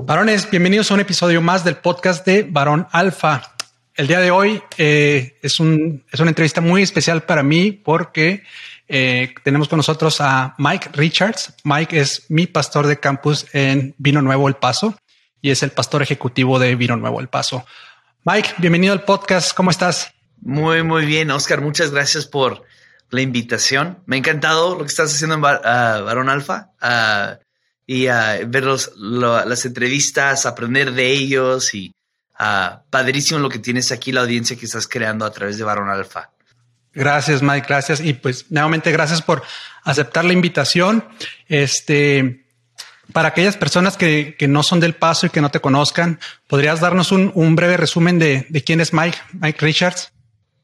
Varones, bienvenidos a un episodio más del podcast de Varón Alfa. El día de hoy eh, es, un, es una entrevista muy especial para mí porque eh, tenemos con nosotros a Mike Richards. Mike es mi pastor de campus en Vino Nuevo El Paso y es el pastor ejecutivo de Vino Nuevo El Paso. Mike, bienvenido al podcast. ¿Cómo estás? Muy, muy bien, Oscar. Muchas gracias por la invitación. Me ha encantado lo que estás haciendo en ah, Varón Alfa. Uh, y uh, ver las entrevistas, aprender de ellos y uh, padrísimo lo que tienes aquí, la audiencia que estás creando a través de Barón Alfa. Gracias, Mike. Gracias. Y pues nuevamente gracias por aceptar la invitación. Este, para aquellas personas que, que no son del paso y que no te conozcan, ¿podrías darnos un, un breve resumen de, de quién es Mike, Mike Richards?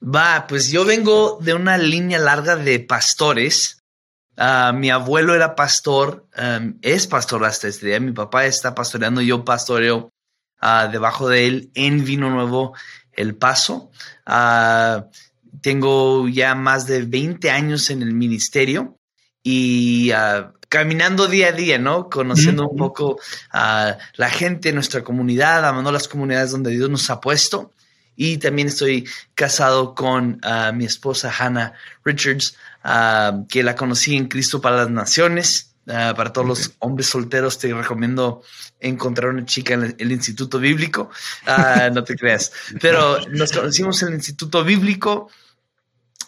Va, pues yo vengo de una línea larga de pastores Ah, mi abuelo era pastor, em, es pastor hasta este día. Mi papá está pastoreando, yo pastoreo uh, debajo de él en Vino Nuevo El Paso. Uh, tengo ya más de 20 años en el ministerio y caminando día a día, ¿no? Conociendo un poco a la gente, nuestra comunidad, amando las comunidades donde Dios nos ha puesto. Y también estoy casado con mi esposa Hannah Richards. Ah, que la conocí en Cristo para las Naciones. Ah, para todos los hombres solteros te recomiendo encontrar una chica en el, Instituto Bíblico. Ah, no te creas. Pero nos conocimos en el Instituto Bíblico.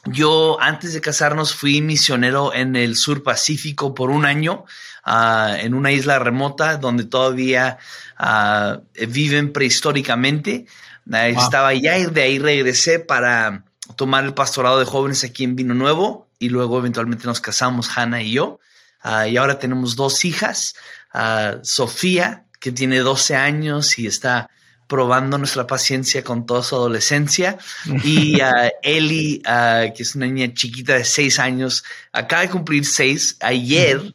Yo antes de casarnos fui misionero en el sur Pacífico por un año, en una isla remota donde todavía viven prehistóricamente. Estaba allá y de ahí regresé para tomar el pastorado de jóvenes aquí en Vino Nuevo y luego eventualmente nos casamos, Hannah y yo. Ah, y ahora tenemos dos hijas, uh, Sofía, que tiene 12 años y está probando nuestra paciencia con toda su adolescencia. Y uh, Ellie, que es una niña chiquita de 6 años, acaba de cumplir 6 ayer.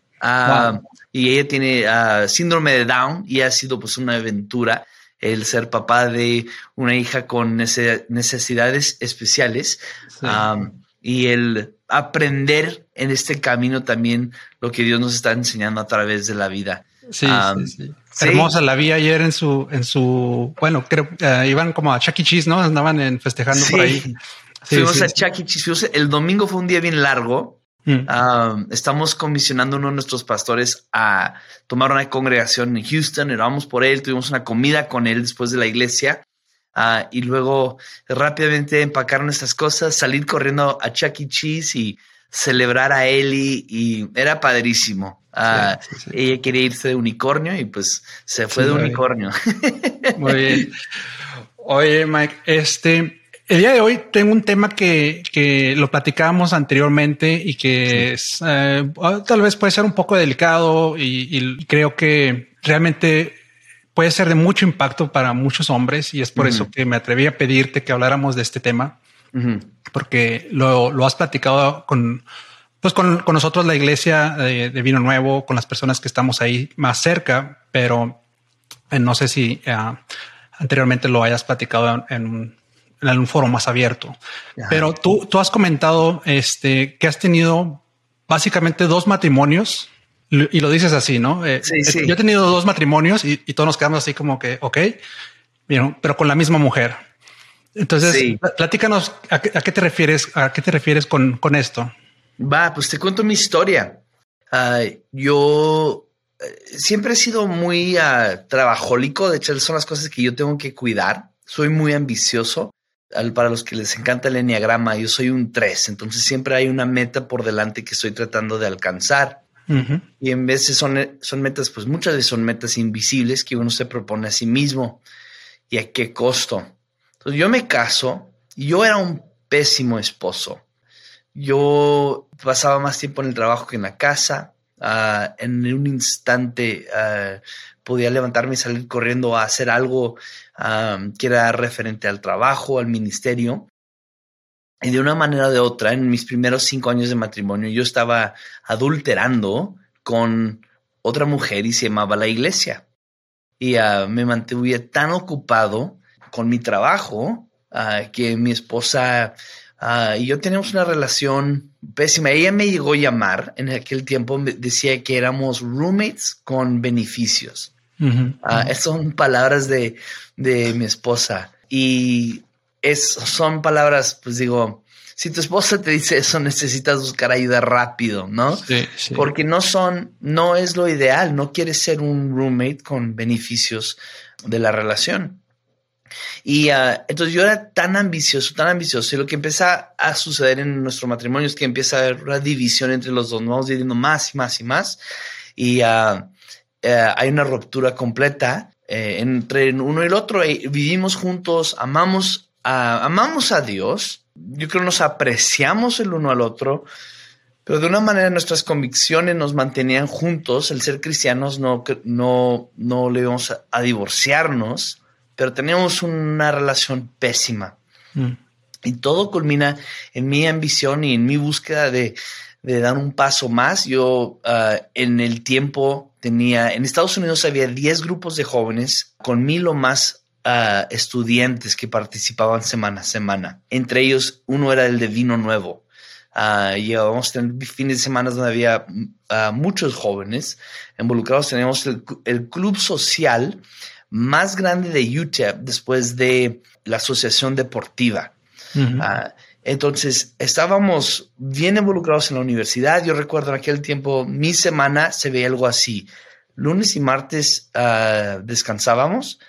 Y ella tiene síndrome de Down y ha sido pues una aventura el ser papá de una hija con necesidades especiales y el aprender en este camino también lo que Dios nos está enseñando a través de la vida. Sí, sí, Hermosa la vi ayer en su, en su, bueno, creo, uh, iban como a Chuck E. Cheese, ¿no? Andaban en, festejando por ahí. fuimos a Chuck E. Cheese. El domingo fue un día bien largo. Mm. estamos comisionando a uno de nuestros pastores a tomar una congregación en Houston. Vamos por él, tuvimos una comida con él después de la iglesia. Ah, y luego rápidamente empacar nuestras cosas, salir corriendo a Chuck E. Cheese y celebrar a Ellie y era padrísimo. Ah, ella quería irse de unicornio y pues se fue de unicornio. Muy bien. Oye, Mike, este, el día de hoy tengo un tema que, que lo platicábamos anteriormente y que es, eh, tal vez puede ser un poco delicado y creo que realmente puede ser de mucho impacto para muchos hombres y es por eso que me atreví a pedirte que habláramos de este tema, porque lo, has platicado con, pues con, nosotros, la iglesia de, Vino Nuevo, con las personas que estamos ahí más cerca, pero eh, no sé si eh, anteriormente lo hayas platicado en, un, en foro más abierto. Pero tú, tú has comentado este, que has tenido básicamente dos matrimonios y lo dices así, ¿no? Eh, sí, sí. Yo he tenido dos matrimonios y, todos nos quedamos así como que, ok, pero con la misma mujer. Entonces, platícanos ¿a qué, te refieres, a qué te refieres con, con esto. Va, pues te cuento mi historia. Ah, yo eh, siempre he sido muy uh, trabajólico. De hecho, son las cosas que yo tengo que cuidar. Soy muy ambicioso. para los que les encanta el enneagrama, yo soy un 3. Entonces, siempre hay una meta por delante que estoy tratando de alcanzar. Y en veces son, son metas, pues muchas veces son metas invisibles que uno se propone a sí mismo. ¿Y a qué costo? Entonces yo me caso y yo era un pésimo esposo. Yo pasaba más tiempo en el trabajo que en la casa. Ah, en un instante ah, podía levantarme y salir corriendo a hacer algo que era referente al trabajo, al ministerio. Y de una manera o de otra, en mis primeros cinco años de matrimonio, yo estaba adulterando con otra mujer y se llamaba la iglesia. Y uh, me mantuve tan ocupado con mi trabajo uh, que mi esposa uh, y yo teníamos una relación pésima. Ella me llegó a llamar en aquel tiempo, decía que éramos roommates con beneficios. Esas son palabras de, de mi esposa. Y es, son palabras, pues digo, si tu esposa te dice eso, necesitas buscar ayuda rápido, ¿no? Sí, sí. Porque no son, no es lo ideal, no quieres ser un roommate con beneficios de la relación. Y uh, entonces yo era tan ambicioso, tan ambicioso, y lo que empieza a suceder en nuestro matrimonio es que empieza a haber una división entre los dos, nos vamos dividiendo más y más y más, y uh, uh, hay una ruptura completa eh, entre uno y el otro, y vivimos juntos, amamos, amamos a Dios, yo creo nos apreciamos el uno al otro, pero de una manera nuestras convicciones nos mantenían juntos. El ser cristianos no, no, no le íbamos a, divorciarnos, pero teníamos una relación pésima. Mm. Y todo culmina en mi ambición y en mi búsqueda de, de dar un paso más. Yo ah, en el tiempo tenía, en Estados Unidos había 10 grupos de jóvenes, con mil o más estudiantes que participaban semana a semana. Entre ellos, uno era el de vino nuevo. Uh, llevábamos fines de semana donde había ah, muchos jóvenes involucrados. Teníamos el, club social más grande de Utah después de la asociación deportiva. Ah, entonces, estábamos bien involucrados en la universidad. Yo recuerdo en aquel tiempo, mi semana se veía algo así. Lunes y martes descansábamos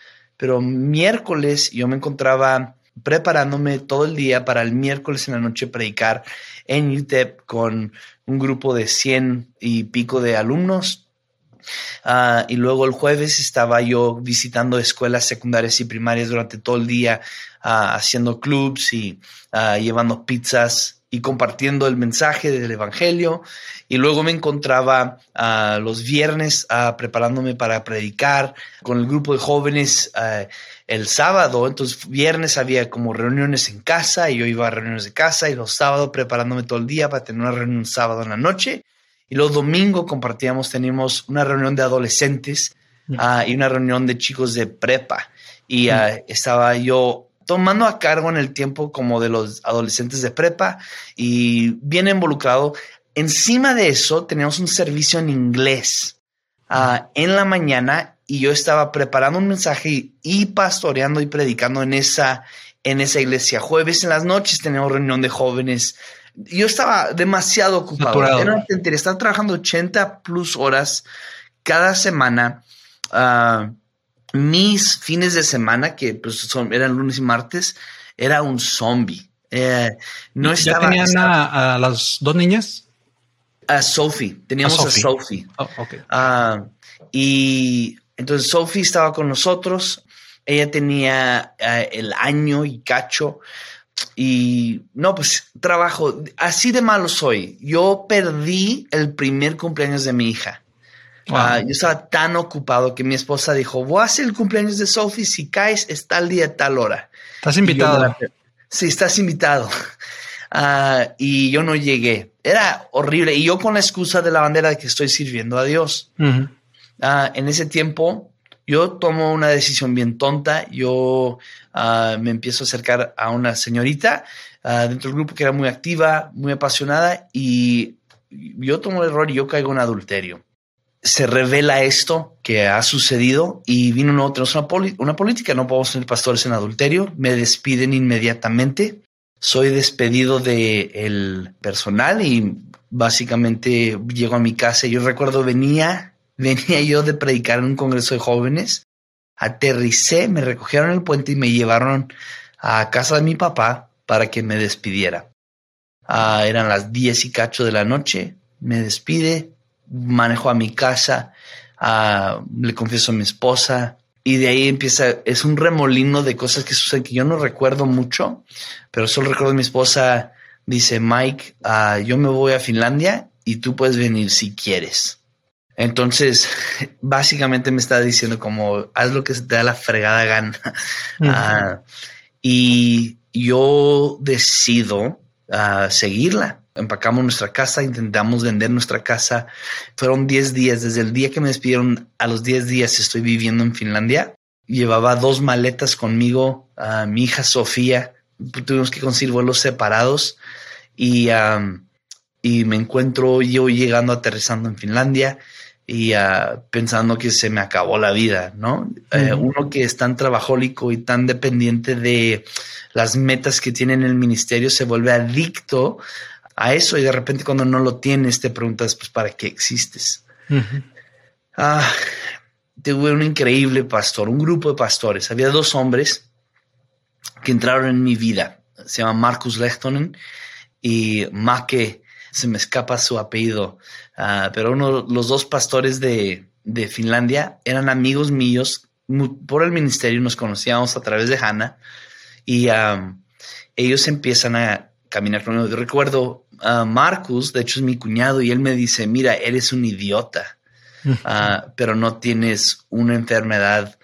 pero miércoles yo me encontraba preparándome todo el día para el miércoles en la noche predicar en UTEP con un grupo de 100 y pico de alumnos. Ah, y luego el jueves estaba yo visitando escuelas secundarias y primarias durante todo el día, ah, haciendo clubs y ah, llevando pizzas y compartiendo el mensaje del Evangelio. Y luego me encontraba uh, los viernes uh, preparándome para predicar con el grupo de jóvenes uh, el sábado. Entonces, viernes había como reuniones en casa y yo iba a reuniones de casa y los sábados preparándome todo el día para tener una reunión sábado en la noche. Y los domingos compartíamos, teníamos una reunión de adolescentes mm. y una reunión de chicos de prepa. Y mm. estaba yo tomando a cargo en el tiempo como de los adolescentes de prepa y bien involucrado. Encima de eso, teníamos un servicio en inglés ah, en la mañana y yo estaba preparando un mensaje y, pastoreando y predicando en esa, en esa iglesia. Jueves en las noches teníamos reunión de jóvenes. Yo estaba demasiado ocupado. Era estaba trabajando 80 plus horas cada semana. Uh, mis fines de semana, que pues son, eran lunes y martes, era un zombie. Eh, no ¿Ya tenían a, las dos niñas? A Sophie, teníamos a Sophie. Oh, ah, y entonces Sophie estaba con nosotros, ella tenía eh, el año y cacho. Y no, pues trabajo, así de malo soy. Yo perdí el primer cumpleaños de mi hija. Ah, yo estaba tan ocupado que mi esposa dijo, voy a hacer el cumpleaños de Sophie, si caes, está el día tal hora. Estás invitado. sí, estás invitado. Ah, y yo no llegué. Era horrible. Y yo con la excusa de la bandera de que estoy sirviendo a Dios. Ah, en ese tiempo, yo tomo una decisión bien tonta. Yo me empiezo a acercar a una señorita dentro del grupo que era muy activa, muy apasionada. Y yo tomo el error y yo caigo en adulterio se revela esto que ha sucedido y vino una, una, una política, no podemos tener pastores en adulterio, me despiden inmediatamente, soy despedido del el personal y básicamente llego a mi casa. Yo recuerdo venía, venía yo de predicar en un congreso de jóvenes, aterricé, me recogieron en el puente y me llevaron a casa de mi papá para que me despidiera. Ah, eran las diez y cacho de la noche, me despide, manejo a mi casa, le confieso a mi esposa, y de ahí empieza, es un remolino de cosas que suceden que yo no recuerdo mucho, pero solo recuerdo a mi esposa, dice, Mike, ah, yo me voy a Finlandia y tú puedes venir si quieres. Entonces, básicamente me está diciendo como, haz lo que se te da la fregada gana. Ah, y yo decido uh, seguirla. Empacamos nuestra casa, intentamos vender nuestra casa. Fueron 10 días, desde el día que me despidieron a los 10 días estoy viviendo en Finlandia. Llevaba dos maletas conmigo, a mi hija Sofía. Tuvimos que conseguir vuelos separados y, y me encuentro yo llegando, aterrizando en Finlandia y uh, pensando que se me acabó la vida, ¿no? Eh, uno que es tan trabajólico y tan dependiente de las metas que tiene en el ministerio se vuelve adicto a eso y de repente cuando no lo tienes te preguntas, pues, ¿para qué existes? Ah, tuve un increíble pastor, un grupo de pastores. Había dos hombres que entraron en mi vida. Se llama Marcus Lechtonen y Make, se me escapa su apellido, ah, pero uno, los dos pastores de, de Finlandia eran amigos míos por el ministerio, nos conocíamos a través de Hannah y ellos empiezan a caminar conmigo. Yo recuerdo Marcus, de hecho es mi cuñado, y él me dice, mira, eres un idiota, ah, pero no tienes una enfermedad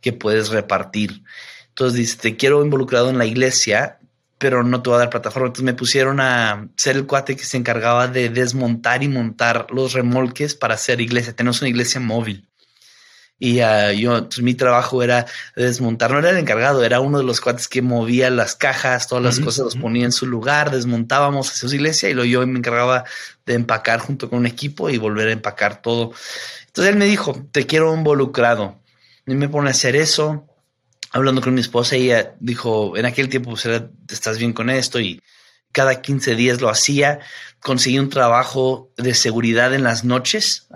que puedes repartir. Entonces dice, te quiero involucrado en la iglesia, pero no te voy a dar plataforma. Entonces me pusieron a ser el cuate que se encargaba de desmontar y montar los remolques para hacer iglesia. Tenemos una iglesia móvil. Y uh, yo, pues, mi trabajo era desmontar, no era el encargado, era uno de los cuates que movía las cajas, todas las cosas los ponía en su lugar, desmontábamos hacia su iglesia y lo yo me encargaba de empacar junto con un equipo y volver a empacar todo. Entonces él me dijo, te quiero involucrado. Y me pone a hacer eso. Hablando con mi esposa, ella dijo, en aquel tiempo, pues, estás bien con esto y cada 15 días lo hacía. Conseguí un trabajo de seguridad en las noches.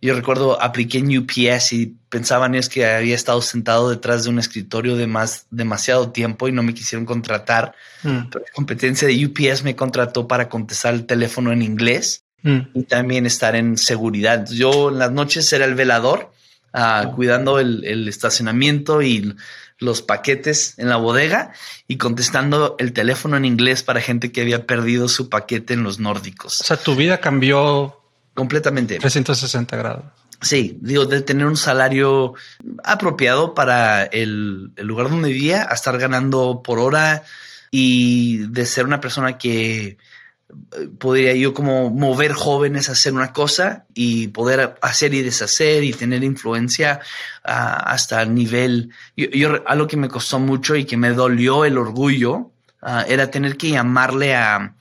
yo recuerdo, apliqué en UPS y pensaban es que había estado sentado detrás de un escritorio de más demasiado tiempo y no me quisieron contratar. Mm. Pero la competencia de UPS me contrató para contestar el teléfono en inglés mm. y también estar en seguridad. Yo en las noches era el velador, ah, cuidando el, el estacionamiento y los paquetes en la bodega y contestando el teléfono en inglés para gente que había perdido su paquete en los nórdicos. O sea, tu vida cambió completamente. 360 grados. Sí, digo, de tener un salario apropiado para el, el lugar donde vivía a estar ganando por hora y de ser una persona que podría yo como mover jóvenes a hacer una cosa y poder hacer y deshacer y tener influencia ah, hasta el nivel. Yo, algo que me costó mucho y que me dolió el orgullo ah, era tener que llamarle a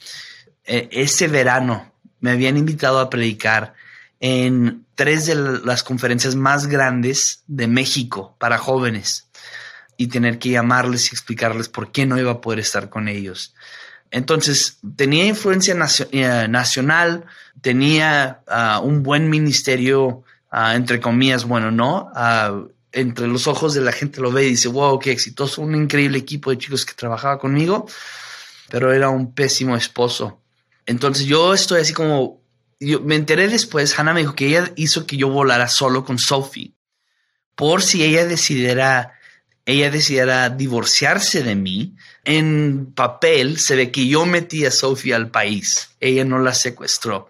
e, ese verano. Me habían invitado a predicar en tres de las conferencias más grandes de México para jóvenes y tener que llamarles y explicarles por qué no iba a poder estar con ellos. Entonces, tenía influencia eh, nacional, tenía ah, un buen ministerio, ah, entre comillas, bueno, ¿no? Ah, entre los ojos de la gente lo ve y dice, wow, qué exitoso, un increíble equipo de chicos que trabajaba conmigo, pero era un pésimo esposo. Entonces yo estoy así como, me enteré después, Hannah me dijo que ella hizo que yo volara solo con Sophie, por si ella decidiera ella decidiera divorciarse de mí, en papel se ve que yo metí a Sofía al país. Ella no la secuestró.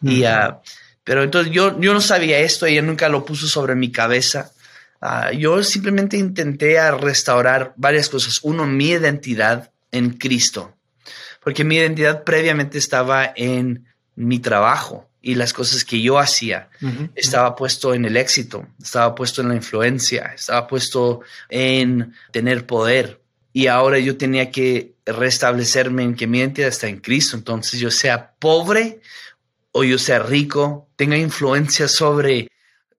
y, uh, pero entonces yo, yo no sabía esto, ella nunca lo puso sobre mi cabeza. Uh, yo simplemente intenté a restaurar varias cosas. Uno, mi identidad en Cristo, porque mi identidad previamente estaba en mi trabajo y las cosas que yo hacía. Estaba puesto en el éxito, estaba puesto en la influencia, estaba puesto en tener poder. Y ahora yo tenía que restablecerme en que mi identidad está en Cristo. Entonces yo sea pobre o yo sea rico, tenga influencia sobre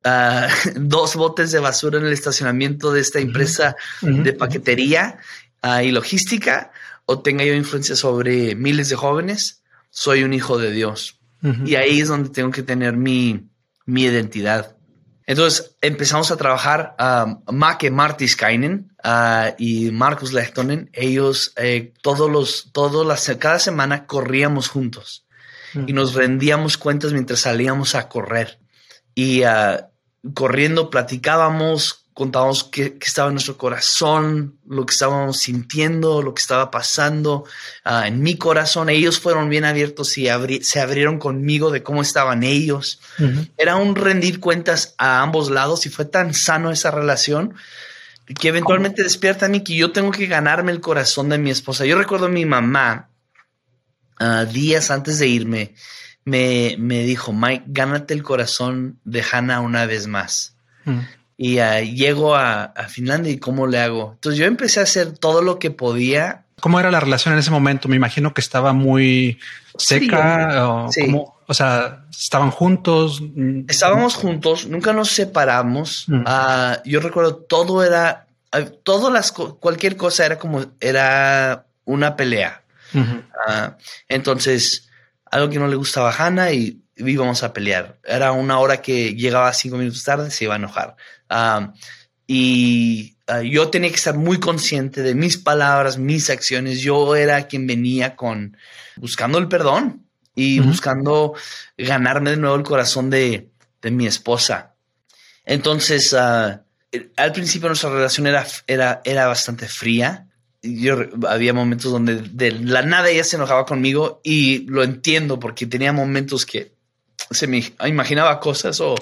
ah, dos botes de basura en el estacionamiento de esta empresa de paquetería ah, y logística, o tenga yo influencia sobre miles de jóvenes, soy un hijo de Dios y ahí es donde tengo que tener mi, mi identidad. Entonces empezamos a trabajar a um, Make Martiskainen uh, y Marcus Lechtonen. Ellos eh, todos los, todos las, cada semana corríamos juntos y nos rendíamos cuentas mientras salíamos a correr. Y uh, corriendo platicábamos contábamos qué, estaba en nuestro corazón, lo que estábamos sintiendo, lo que estaba pasando ah, en mi corazón. Ellos fueron bien abiertos y se abrieron conmigo de cómo estaban ellos. Era un rendir cuentas a ambos lados y fue tan sano esa relación que eventualmente despierta a mí que yo tengo que ganarme el corazón de mi esposa. Yo recuerdo a mi mamá ah, días antes de irme. Me, me, dijo, Mike, gánate el corazón de Hannah una vez más y uh, llego a, Finlandia y cómo le hago. Entonces yo empecé a hacer todo lo que podía. ¿Cómo era la relación en ese momento? Me imagino que estaba muy seca o, o sea, estaban juntos. Estábamos juntos, nunca nos separamos. Uh, yo recuerdo todo era, uh, todo las, cualquier cosa era como, era una pelea. entonces, algo que no le gustaba a Hannah y íbamos a pelear. Era una hora que llegaba cinco minutos tarde, se iba a enojar y ah, yo tenía que estar muy consciente de mis palabras, mis acciones. Yo era quien venía con buscando el perdón y buscando ganarme de nuevo el corazón de, mi esposa. Entonces, uh, al principio nuestra relación era, era, era bastante fría. Yo había momentos donde de la nada ella se enojaba conmigo y lo entiendo porque tenía momentos que se me imaginaba cosas o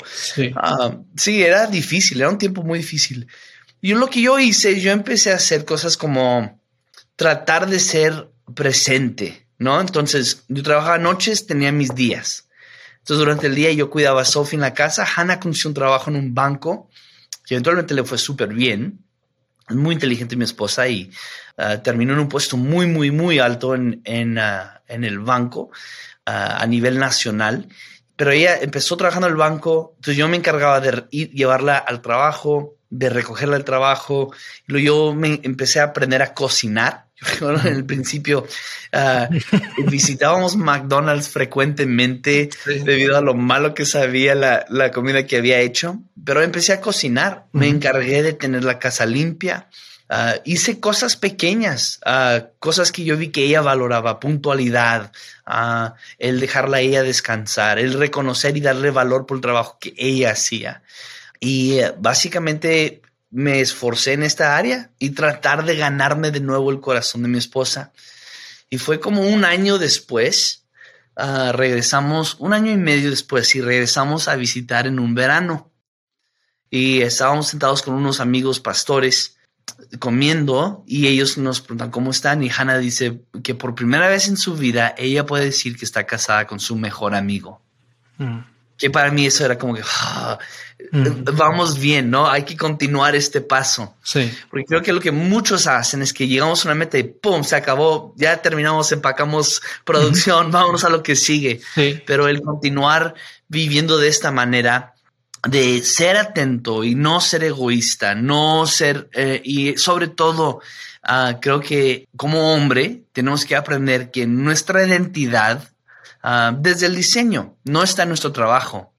ah, sí. era difícil, era un tiempo muy difícil. Y lo que yo hice, yo empecé a hacer cosas como tratar de ser presente, ¿no? Entonces, yo trabajaba noches, tenía mis días. Entonces, durante el día yo cuidaba a Sophie en la casa. Hannah consiguió un trabajo en un banco que eventualmente le fue súper bien. Es muy inteligente mi esposa y ah, terminó en un puesto muy, muy, muy alto en, en, ah, en el banco a nivel nacional pero ella empezó trabajando en el banco, entonces yo me encargaba de ir, llevarla al trabajo, de recogerla al trabajo. Yo me empecé a aprender a cocinar. en el principio ah, visitábamos McDonald's frecuentemente debido a lo malo que sabía la, la, comida que había hecho, pero empecé a cocinar. Me encargué de tener la casa limpia. Ah, hice cosas pequeñas, uh, cosas que yo vi que ella valoraba, puntualidad, uh, el dejarla ella descansar, el reconocer y darle valor por el trabajo que ella hacía. Y eh, básicamente me esforcé en esta área y tratar de ganarme de nuevo el corazón de mi esposa. Y fue como un año después, regresamos, un año y medio después, y regresamos a visitar en un verano. Y estábamos sentados con unos amigos pastores comiendo y ellos nos preguntan cómo están y Hannah dice que por primera vez en su vida ella puede decir que está casada con su mejor amigo. Mm. Que para mí eso era como que ah, mm. vamos bien, ¿no? Hay que continuar este paso. Sí. Porque creo que lo que muchos hacen es que llegamos a una meta y ¡pum! Se acabó, ya terminamos, empacamos producción, vámonos a lo que sigue. Pero el continuar viviendo de esta manera de ser atento y no ser egoísta, no ser, eh, y sobre todo, ah, creo que como hombre tenemos que aprender que nuestra identidad, ah, desde el diseño, no está en nuestro trabajo.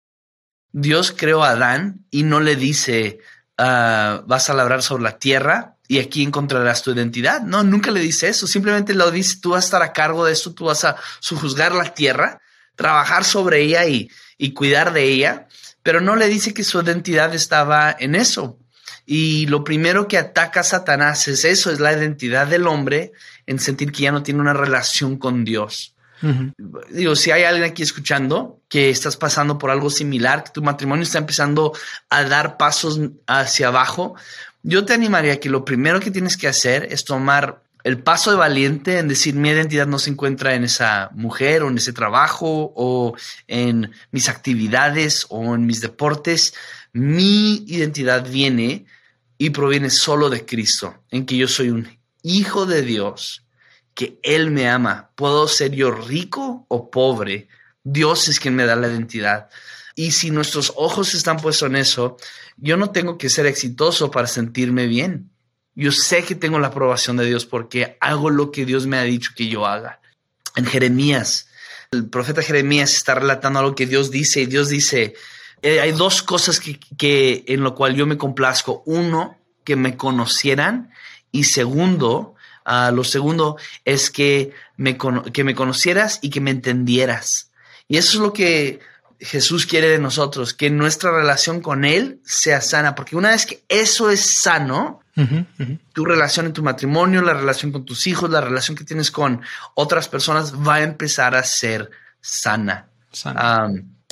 Dios creó a Adán y no le dice, ah, vas a labrar sobre la tierra y aquí encontrarás tu identidad. No, nunca le dice eso. Simplemente lo dice, tú vas a estar a cargo de esto, tú vas a sujuzgar la tierra, trabajar sobre ella y, y cuidar de ella pero no le dice que su identidad estaba en eso. Y lo primero que ataca a Satanás es eso, es la identidad del hombre en sentir que ya no tiene una relación con Dios. Digo, si hay alguien aquí escuchando que estás pasando por algo similar, que tu matrimonio está empezando a dar pasos hacia abajo, yo te animaría que lo primero que tienes que hacer es tomar el paso de valiente en decir mi identidad no se encuentra en esa mujer o en ese trabajo o en mis actividades o en mis deportes. Mi identidad viene y proviene solo de Cristo, en que yo soy un hijo de Dios, que Él me ama. Puedo ser yo rico o pobre. Dios es quien me da la identidad. Y si nuestros ojos están puestos en eso, yo no tengo que ser exitoso para sentirme bien. Yo sé que tengo la aprobación de Dios porque hago lo que Dios me ha dicho que yo haga. En Jeremías, el profeta Jeremías está relatando algo que Dios dice y Dios dice, eh, hay dos cosas que, en lo cual yo me complazco. Uno, que me conocieran y segundo, ah, lo segundo es que me, que me conocieras y que me entendieras. Y eso es lo que Jesús quiere de nosotros, que nuestra relación con Él sea sana, porque una vez que eso es sano, tu relación en tu matrimonio, la relación con tus hijos, la relación que tienes con otras personas va a empezar a ser sana.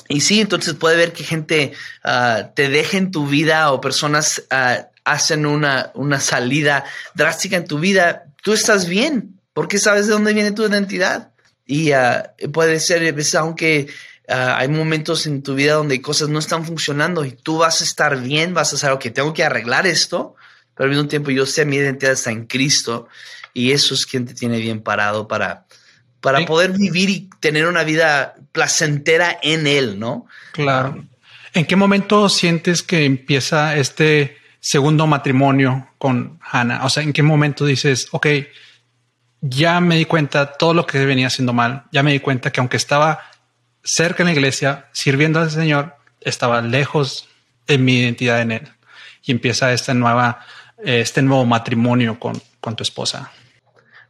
y sí, entonces puede ver que gente ah, te deje en tu vida o personas ah, hacen una, una salida drástica en tu vida. Tú estás bien porque sabes de dónde viene tu identidad. Y ah, puede ser, aunque hay momentos en tu vida donde cosas no están funcionando y tú vas a estar bien, vas a saber, que tengo que arreglar esto pero al mismo tiempo yo sé mi identidad está en Cristo y eso es quien te tiene bien parado para, para poder vivir y tener una vida placentera en Él, ¿no? Claro. ¿En qué momento sientes que empieza este segundo matrimonio con Hannah? O sea, ¿en qué momento dices, ok, ya me di cuenta todo lo que venía haciendo mal, ya me di cuenta que aunque estaba cerca en la iglesia, sirviendo al Señor, estaba lejos de mi identidad en Él. Y empieza esta nueva este nuevo matrimonio con, con tu esposa?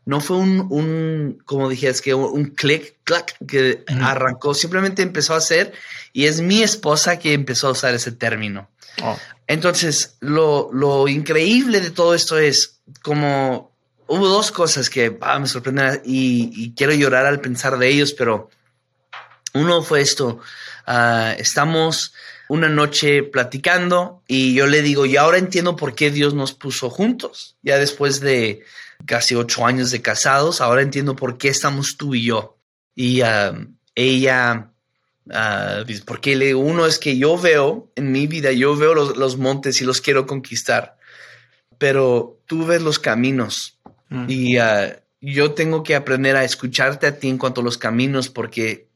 No fue un, un como dije, es que un clic, clac, que arrancó, simplemente empezó a hacer y es mi esposa que empezó a usar ese término. Oh. Entonces, lo, lo, increíble de todo esto es como hubo dos cosas que ah, me sorprenden y, y, quiero llorar al pensar de ellos, pero uno fue esto, ah, estamos una noche platicando y yo le digo, y ahora entiendo por qué Dios nos puso juntos. Ya después de casi ocho años de casados, ahora entiendo por qué estamos tú y yo. Y um, ella uh, porque le uno es que yo veo en mi vida, yo veo los, montes y los quiero conquistar, pero tú ves los caminos mm. y uh, yo tengo que aprender a escucharte a ti en cuanto a los caminos porque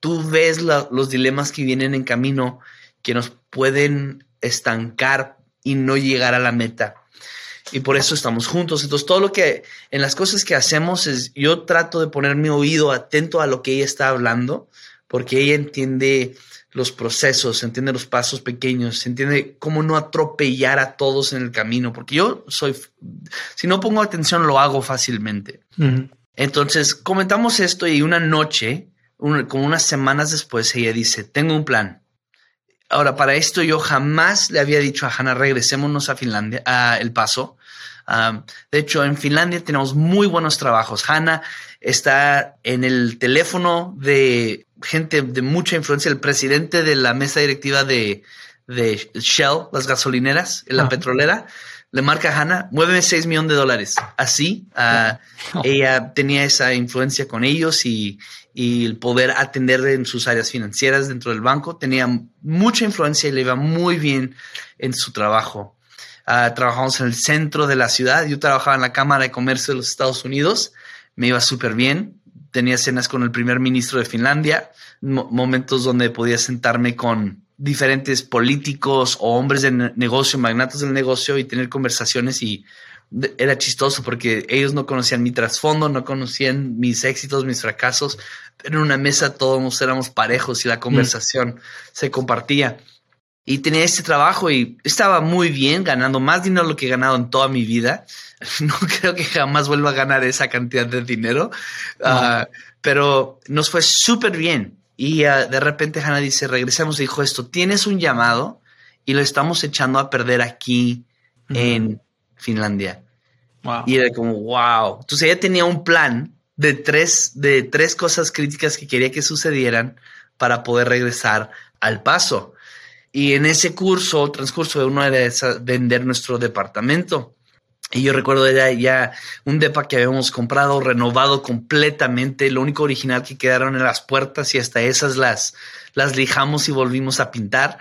tú ves los dilemas que vienen en camino que nos pueden estancar y no llegar a la meta. Y por eso estamos juntos. Entonces, todo lo que en las cosas que hacemos es, yo trato de poner mi oído atento a lo que ella está hablando, porque ella entiende los procesos, entiende los pasos pequeños, entiende cómo no atropellar a todos en el camino, porque yo soy, si no pongo atención, lo hago fácilmente. Entonces, comentamos esto y una noche, como unas semanas después, ella dice, tengo un plan. Ahora, para esto yo jamás le había dicho a Hannah, regresémonos a Finlandia, a El Paso. de hecho, en Finlandia tenemos muy buenos trabajos. Hannah está en el teléfono de gente de mucha influencia, el presidente de la mesa directiva de, Shell, las gasolineras, la ah. petrolera, le marca a Hannah, muéveme 6 millones de dólares. Así, ah, ella tenía esa influencia con ellos y, y el poder atender en sus áreas financieras dentro del banco. Tenía mucha influencia y le iba muy bien en su trabajo. Uh, trabajamos en el centro de la ciudad. Yo trabajaba en la Cámara de Comercio de los Estados Unidos. Me iba súper bien. Tenía cenas con el primer ministro de Finlandia, momentos donde podía sentarme con diferentes políticos o hombres de negocio, magnatos del negocio y tener conversaciones y era chistoso porque ellos no conocían mi trasfondo, no conocían mis éxitos, mis fracasos. Pero en una mesa todos éramos parejos y la mm. conversación se compartía. Y tenía este trabajo y estaba muy bien, ganando más dinero de lo que he ganado en toda mi vida. No creo que jamás vuelva a ganar esa cantidad de dinero, ah, pero nos fue súper bien. Y ah, de repente Hannah dice, regresamos y dijo esto, tienes un llamado y lo estamos echando a perder aquí en Finlandia. Y era como, wow. Entonces ella tenía un plan de tres, de tres cosas críticas que quería que sucedieran para poder regresar al paso. Y en ese curso, transcurso de uno era vender nuestro departamento. Y yo recuerdo ya, ya un depa que habíamos comprado, renovado completamente. Lo único original que quedaron en las puertas y hasta esas las, las lijamos y volvimos a pintar.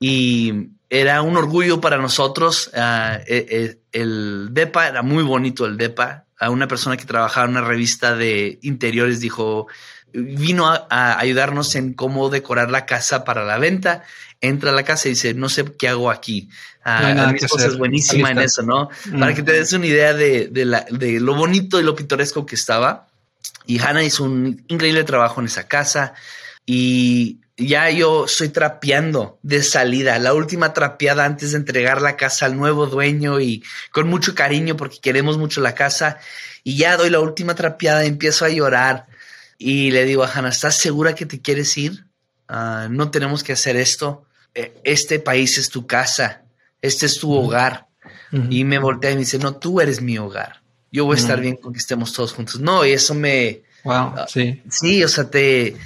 y era un orgullo para nosotros. Ah, e, e, el DEPA era muy bonito, el DEPA. A una persona que trabajaba en una revista de interiores dijo, vino a, ayudarnos en cómo decorar la casa para la venta. Entra a la casa y dice, no sé qué hago aquí. Ah, no mi esposa es buenísima en eso, ¿no? Para que te des una idea de, de lo bonito y lo pintoresco que estaba. Y Hannah hizo un increíble trabajo en esa casa. Y ya yo estoy trapeando de salida, la última trapeada antes de entregar la casa al nuevo dueño y con mucho cariño porque queremos mucho la casa y ya doy la última trapeada y empiezo a llorar y le digo a Hannah, ¿estás segura que te quieres ir? Ah, no tenemos que hacer esto. E, este país es tu casa, este es tu hogar. Y me voltea y me dice, no, tú eres mi hogar. Yo voy a estar bien con que estemos todos juntos. No, y eso me... Wow, ah, sí. Sí, o sea, te...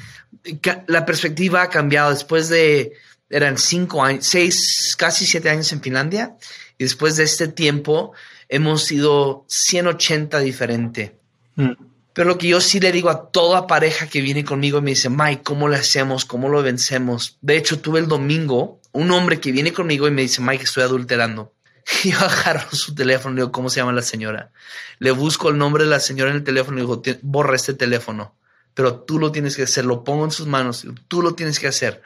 La perspectiva ha cambiado después de... Eran cinco años, seis, casi siete años en Finlandia. Y después de este tiempo hemos sido 180 diferente. Mm. Pero lo que yo sí le digo a toda pareja que viene conmigo y me dice, Mike, ¿cómo le hacemos? ¿Cómo lo vencemos? De hecho, tuve el domingo un hombre que viene conmigo y me dice, Mike, estoy adulterando. Y yo agarro su teléfono y digo, ¿cómo se llama la señora? Le busco el nombre de la señora en el teléfono y digo, borra este teléfono. Pero tú lo tienes que hacer, lo pongo en sus manos, tú lo tienes que hacer.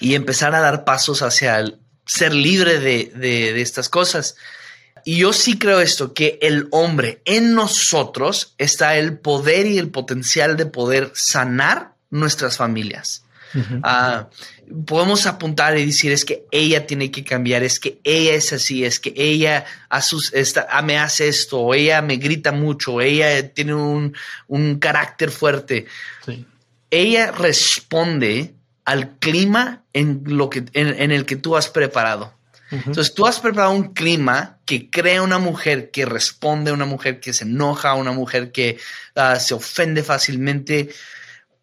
Y empezar a dar pasos hacia el ser libre de, de, de estas cosas. Y yo sí creo esto, que el hombre en nosotros está el poder y el potencial de poder sanar nuestras familias. Ah, podemos apuntar y decir es que ella tiene que cambiar, es que ella es así, es que ella ah, me hace esto, o ella me grita mucho, ella tiene un, carácter fuerte. Ella responde al clima en, lo que, en el que tú has preparado. Entonces tú has preparado un clima que crea una mujer que responde, una mujer que se enoja, una mujer que ah, se ofende fácilmente.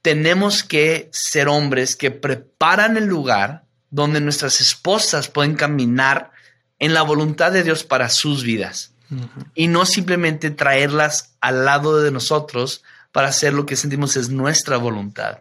Tenemos que ser hombres que preparan el lugar donde nuestras esposas pueden caminar en la voluntad de Dios para sus vidas y no simplemente traerlas al lado de nosotros para hacer lo que sentimos es nuestra voluntad.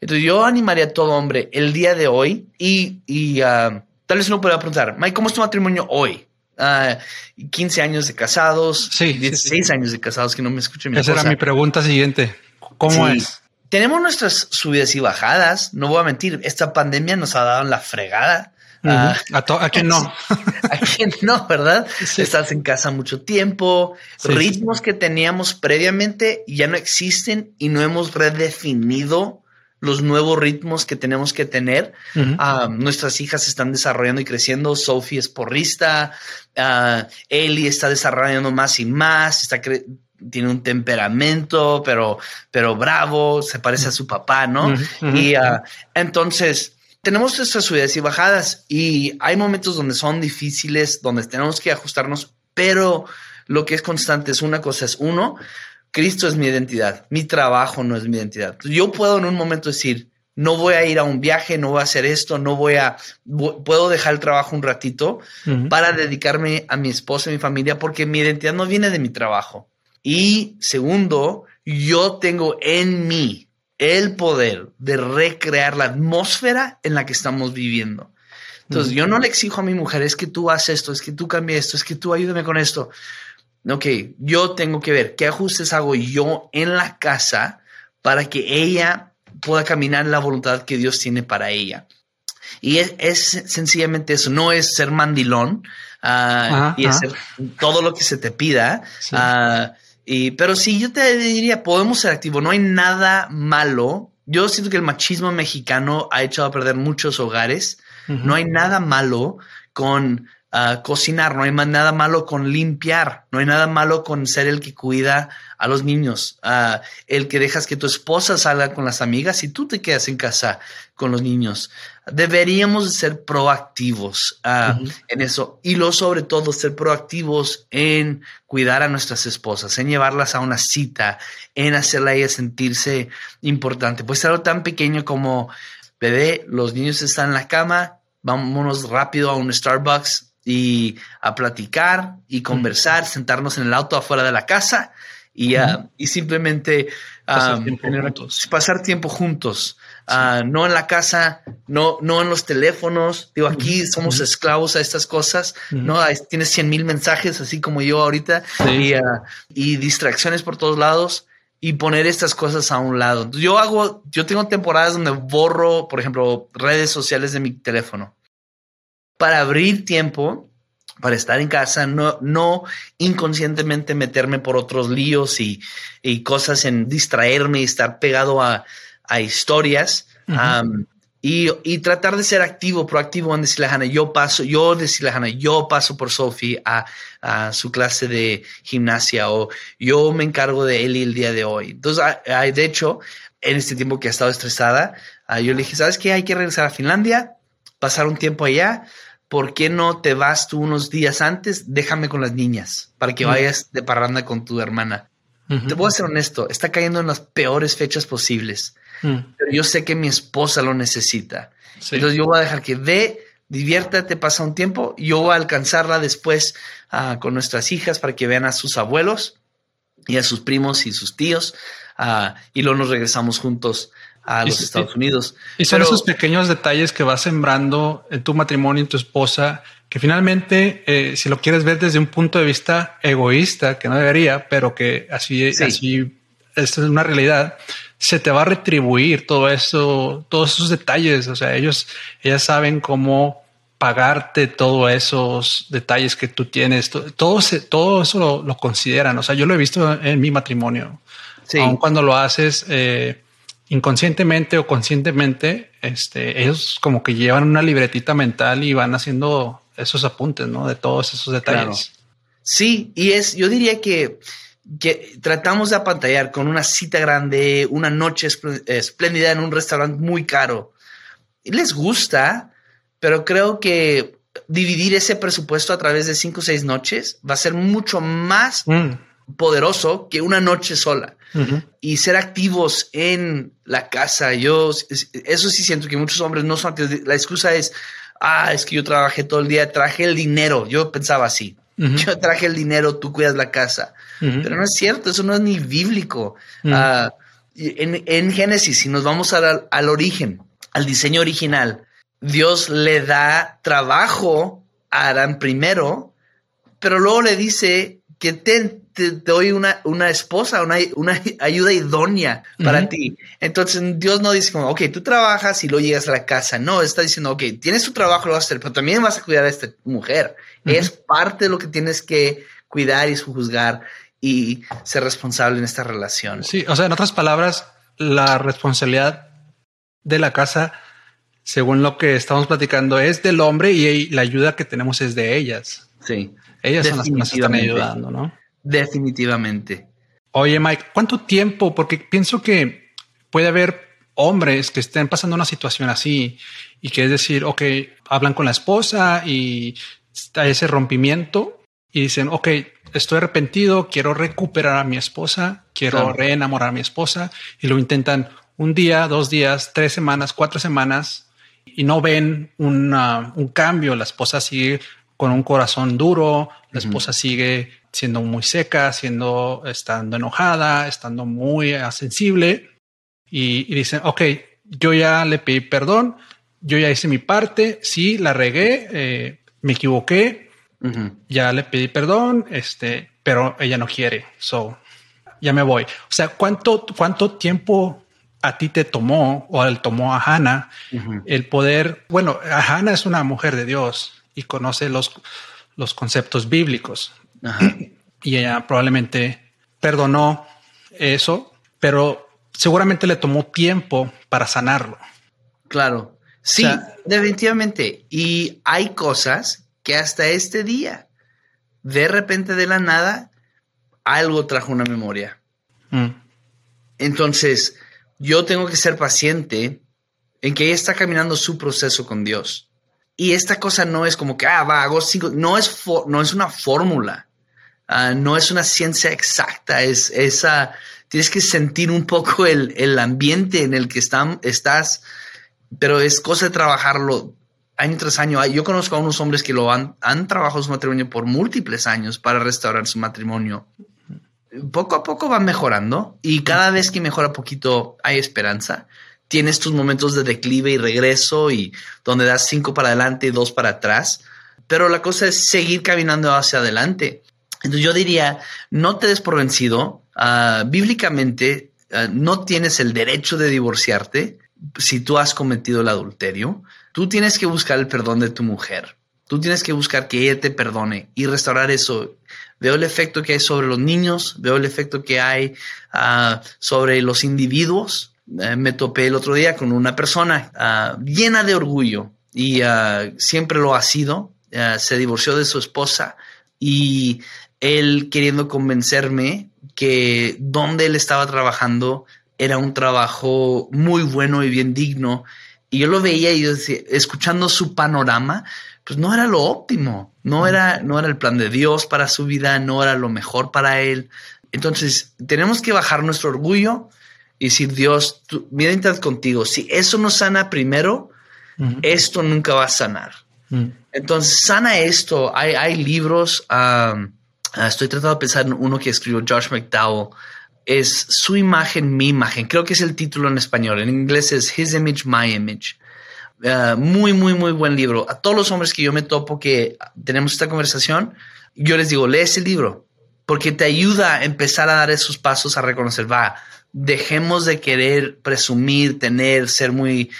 Entonces yo animaría a todo hombre el día de hoy y, ah, Tal vez uno pueda preguntar, Mike, ¿cómo es tu matrimonio hoy? 15 ah, años de casados, sí, 16 años de casados, que no me escuchen Esa era mi pregunta siguiente. ¿Cómo es? Tenemos nuestras subidas y bajadas. No voy a mentir, esta pandemia nos ha dado la fregada. Ah, ¿A, quién no? ¿A quién no, verdad? Estás en casa mucho tiempo. ritmos que teníamos previamente ya no existen y no hemos redefinido los nuevos ritmos que tenemos que tener. Nuestras hijas están desarrollando y creciendo. Sophie es porrista. Uh, Ellie está desarrollando más y más. Está tiene un temperamento, pero, pero bravo. Se parece a su papá, ¿no? Y ah, entonces tenemos estas subidas y bajadas y hay momentos donde son difíciles, donde tenemos que ajustarnos, pero lo que es constante es una cosa, es uno, Cristo es mi identidad, mi trabajo no es mi identidad. Yo puedo en un momento decir, no voy a ir a un viaje, no voy a hacer esto, no voy a, puedo dejar el trabajo un ratito para dedicarme a mi esposa y mi familia porque mi identidad no viene de mi trabajo. Y segundo, yo tengo en mí el poder de recrear la atmósfera en la que estamos viviendo. Entonces, yo no le exijo a mi mujer, es que tú haces esto, es que tú cambies esto, es que tú ayúdame con esto ok, yo tengo que ver qué ajustes hago yo en la casa para que ella pueda caminar en la voluntad que Dios tiene para ella. Y es, sencillamente eso, no es ser mandilón ah, y hacer todo lo que se te pida. Ah, y, pero sí, yo te diría, podemos ser activos, no hay nada malo. Yo siento que el machismo mexicano ha echado a perder muchos hogares. No hay nada malo con cocinar, no hay nada malo con limpiar, no hay nada malo con ser el que cuida a los niños, el que dejas que tu esposa salga con las amigas y tú te quedas en casa con los niños. Deberíamos ser proactivos en eso. Y lo sobre todo ser proactivos en cuidar a nuestras esposas, en llevarlas a una cita, en hacerla a ella sentirse importante. Pues algo tan pequeño como, bebé, los niños están en la cama, vámonos rápido a un Starbucks, y a platicar y conversar, sentarnos en el auto afuera de la casa y, ah, y simplemente pasar tiempo juntos. Ah, no en la casa, no, no en los teléfonos. Digo, aquí somos esclavos a estas cosas. No tienes 100 mil mensajes, así como yo ahorita, y, ah, y, distracciones por todos lados y poner estas cosas a un lado. Yo hago, yo tengo temporadas donde borro, por ejemplo, redes sociales de mi teléfono para abrir tiempo, para estar en casa, no, no inconscientemente meterme por otros líos y, cosas en distraerme y estar pegado a, historias. y, tratar de ser activo, proactivo en decirle a Hannah, yo paso, yo decirle a Hannah, yo paso por Sophie a, su clase de gimnasia o yo me encargo de Eli el día de hoy. Entonces, de hecho, en este tiempo que ha estado estresada, yo le dije, ¿sabes qué? Hay que regresar a Finlandia, pasar un tiempo allá. ¿Por qué no te vas tú unos días antes? Déjame con las niñas para que vayas de parranda con tu hermana. Te voy a ser honesto, está cayendo en las peores fechas posibles. Mm. Pero yo sé que mi esposa lo necesita. Entonces yo voy a dejar que ve, diviértate, pasa un tiempo. Yo voy a alcanzarla después ah, con nuestras hijas para que vean a sus abuelos y a sus primos y sus tíos. Ah, y luego nos regresamos juntos a los Estados Unidos. Y son esos pequeños detalles que vas sembrando en tu matrimonio, en tu esposa, que finalmente, eh, si lo quieres ver desde un punto de vista egoísta, que no debería, pero que así, así es una realidad, se te va a retribuir todo eso, todos esos detalles. O sea, ellos, ellas saben cómo pagarte todos esos detalles que tú tienes. Todo, todo eso lo, consideran. O sea, yo lo he visto en mi matrimonio. Sí. Aun cuando lo haces eh, inconscientemente o conscientemente, este, ellos como que llevan una libretita mental y van haciendo esos apuntes, ¿no? De todos esos detalles. Sí, y es, yo diría que que tratamos de apantallar con una cita grande, una noche espléndida en un restaurante muy caro. Y les gusta, pero creo que dividir ese presupuesto a través de cinco o seis noches va a ser mucho más mm. poderoso que una noche sola. Y ser activos en la casa. Yo, eso sí siento que muchos hombres no son. La excusa es, ah, es que yo trabajé todo el día, traje el dinero. Yo pensaba así. Yo traje el dinero, tú cuidas la casa. Pero no es cierto, eso no es ni bíblico. Ah, en, Génesis, si nos vamos al origen, al diseño original, Dios le da trabajo a Adán primero, pero luego le dice que te, doy una, una esposa, una, una, ayuda idónea para ti. Entonces Dios no dice como, ok, tú trabajas y luego llegas a la casa. No, está diciendo, ok, tienes tu trabajo, lo vas a hacer, pero también vas a cuidar a esta mujer. Es parte de lo que tienes que cuidar y juzgar y ser responsable en esta relación. Sí, o sea, en otras palabras, la responsabilidad de la casa, según lo que estamos platicando, es del hombre y la ayuda que tenemos es de ellas. Sí. Ellas son las que nos están ayudando, ¿no? Definitivamente. Oye, Mike, ¿cuánto tiempo? Porque pienso que puede haber hombres que estén pasando una situación así y que es decir, ok, hablan con la esposa y está ese rompimiento y dicen, ok, estoy arrepentido, quiero recuperar a mi esposa, quiero reenamorar a mi esposa y lo intentan un día, dos días, tres semanas, cuatro semanas y no ven un cambio. La esposa sigue con un corazón duro, la esposa sigue siendo muy seca, siendo, estando enojada, estando muy sensible y, dicen, ok, yo ya le pedí perdón, yo ya hice mi parte, sí, la regué, eh, me equivoqué, ya le pedí perdón, este, pero ella no quiere. So ya me voy. O sea, ¿cuánto, cuánto tiempo a ti te tomó o le tomó a Hannah el poder? Bueno, Hannah es una mujer de Dios y conoce los, los conceptos bíblicos. Y ella probablemente perdonó eso, pero seguramente le tomó tiempo para sanarlo. Claro. Sí, definitivamente. Y hay cosas que hasta este día, de repente de la nada, algo trajo una memoria. Mm. Entonces, yo tengo que ser paciente en que ella está caminando su proceso con Dios. Y esta cosa no es como que, ah, va, hago cinco, no es, no es una fórmula, ah, no es una ciencia exacta, es esa, tienes que sentir un poco el, el ambiente en el que están, estás, pero es cosa de trabajarlo año tras año. Yo conozco a unos hombres que lo han, han trabajado su matrimonio por múltiples años para restaurar su matrimonio. Poco a poco van mejorando y cada vez que mejora poquito hay esperanza. Tienes tus momentos de declive y regreso y donde das cinco para adelante y dos para atrás. Pero la cosa es seguir caminando hacia adelante. Entonces yo diría, no te des por vencido. Ah, bíblicamente, ah, no tienes el derecho de divorciarte si tú has cometido el adulterio. Tú tienes que buscar el perdón de tu mujer. Tú tienes que buscar que ella te perdone y restaurar eso. Veo el efecto que hay sobre los niños, veo el efecto que hay ah, sobre los individuos eh, me topé el otro día con una persona llena de orgullo y siempre lo ha sido. Se divorció de su esposa y él queriendo convencerme que donde él estaba trabajando era un trabajo muy bueno y bien digno. Y yo lo veía y yo decía, escuchando su panorama, pues no era lo óptimo, no era, no era el plan de Dios para su vida, no era lo mejor para él. Entonces, tenemos que bajar nuestro orgullo y decir, Dios, tú, mientras contigo, si eso no sana primero, esto nunca va a sanar. Entonces, sana esto. Hay, hay libros, estoy tratando de pensar en uno que escribió Josh McDowell, es su imagen, mi imagen. Creo que es el título en español. En inglés es His Image, My Image. Ah, muy, muy, muy buen libro. A todos los hombres que yo me topo que tenemos esta conversación, yo les digo, lee ese libro porque te ayuda a empezar a dar esos pasos a reconocer, va, dejemos de querer presumir, tener, ser muy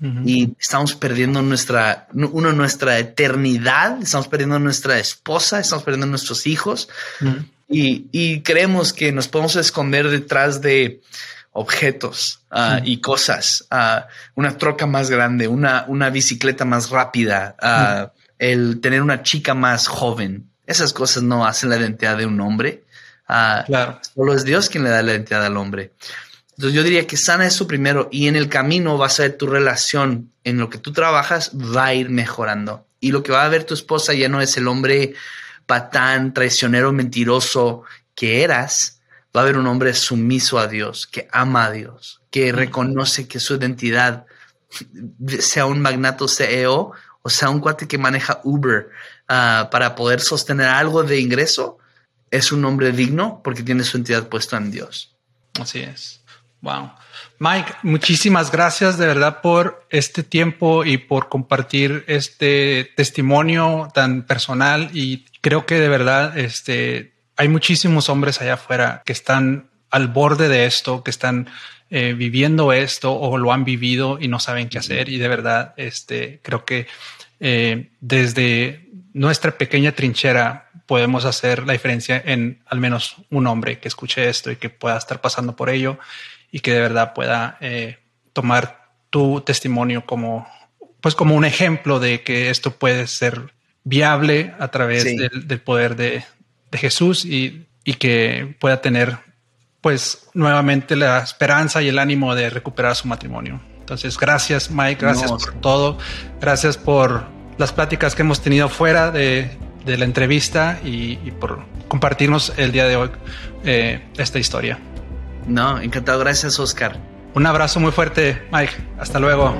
y estamos perdiendo nuestra, uno, nuestra eternidad, estamos perdiendo nuestra esposa, estamos perdiendo nuestros hijos y, creemos que nos podemos esconder detrás de objetos ah, y cosas, uh, una troca más grande, una, una bicicleta más rápida, uh, el tener una chica más joven. Esas cosas no hacen la identidad de un hombre. Ah, claro. Solo es Dios quien le da la identidad al hombre. Entonces yo diría que sana eso primero y en el camino va a ser tu relación en lo que tú trabajas va a ir mejorando. Y lo que va a ver tu esposa ya no es el hombre patán, traicionero, mentiroso que eras. Va a haber un hombre sumiso a Dios, que ama a Dios, que reconoce que su identidad, sea un magnato CEO o sea un cuate que maneja Uber, Ah, para poder sostener algo de ingreso, es un hombre digno porque tiene su entidad puesta en Dios. Así es. Wow. Mike, muchísimas gracias de verdad por este tiempo y por compartir este testimonio tan personal y creo que de verdad este, hay muchísimos hombres allá afuera que están al borde de esto, que están eh, viviendo esto o lo han vivido y no saben qué hacer. Y de verdad este, creo que eh, desde nuestra pequeña trinchera podemos hacer la diferencia en al menos un hombre que escuche esto y que pueda estar pasando por ello y que de verdad pueda eh, tomar tu testimonio como, pues como un ejemplo de que esto puede ser viable a través del, poder de, Jesús y, que pueda tener pues nuevamente la esperanza y el ánimo de recuperar su matrimonio. Entonces, gracias Mike, gracias por todo, gracias por las pláticas que hemos tenido fuera de, la entrevista y, por compartirnos el día de hoy eh, esta historia. No, encantado. Gracias, Oscar. Un abrazo muy fuerte, Mike. Hasta luego.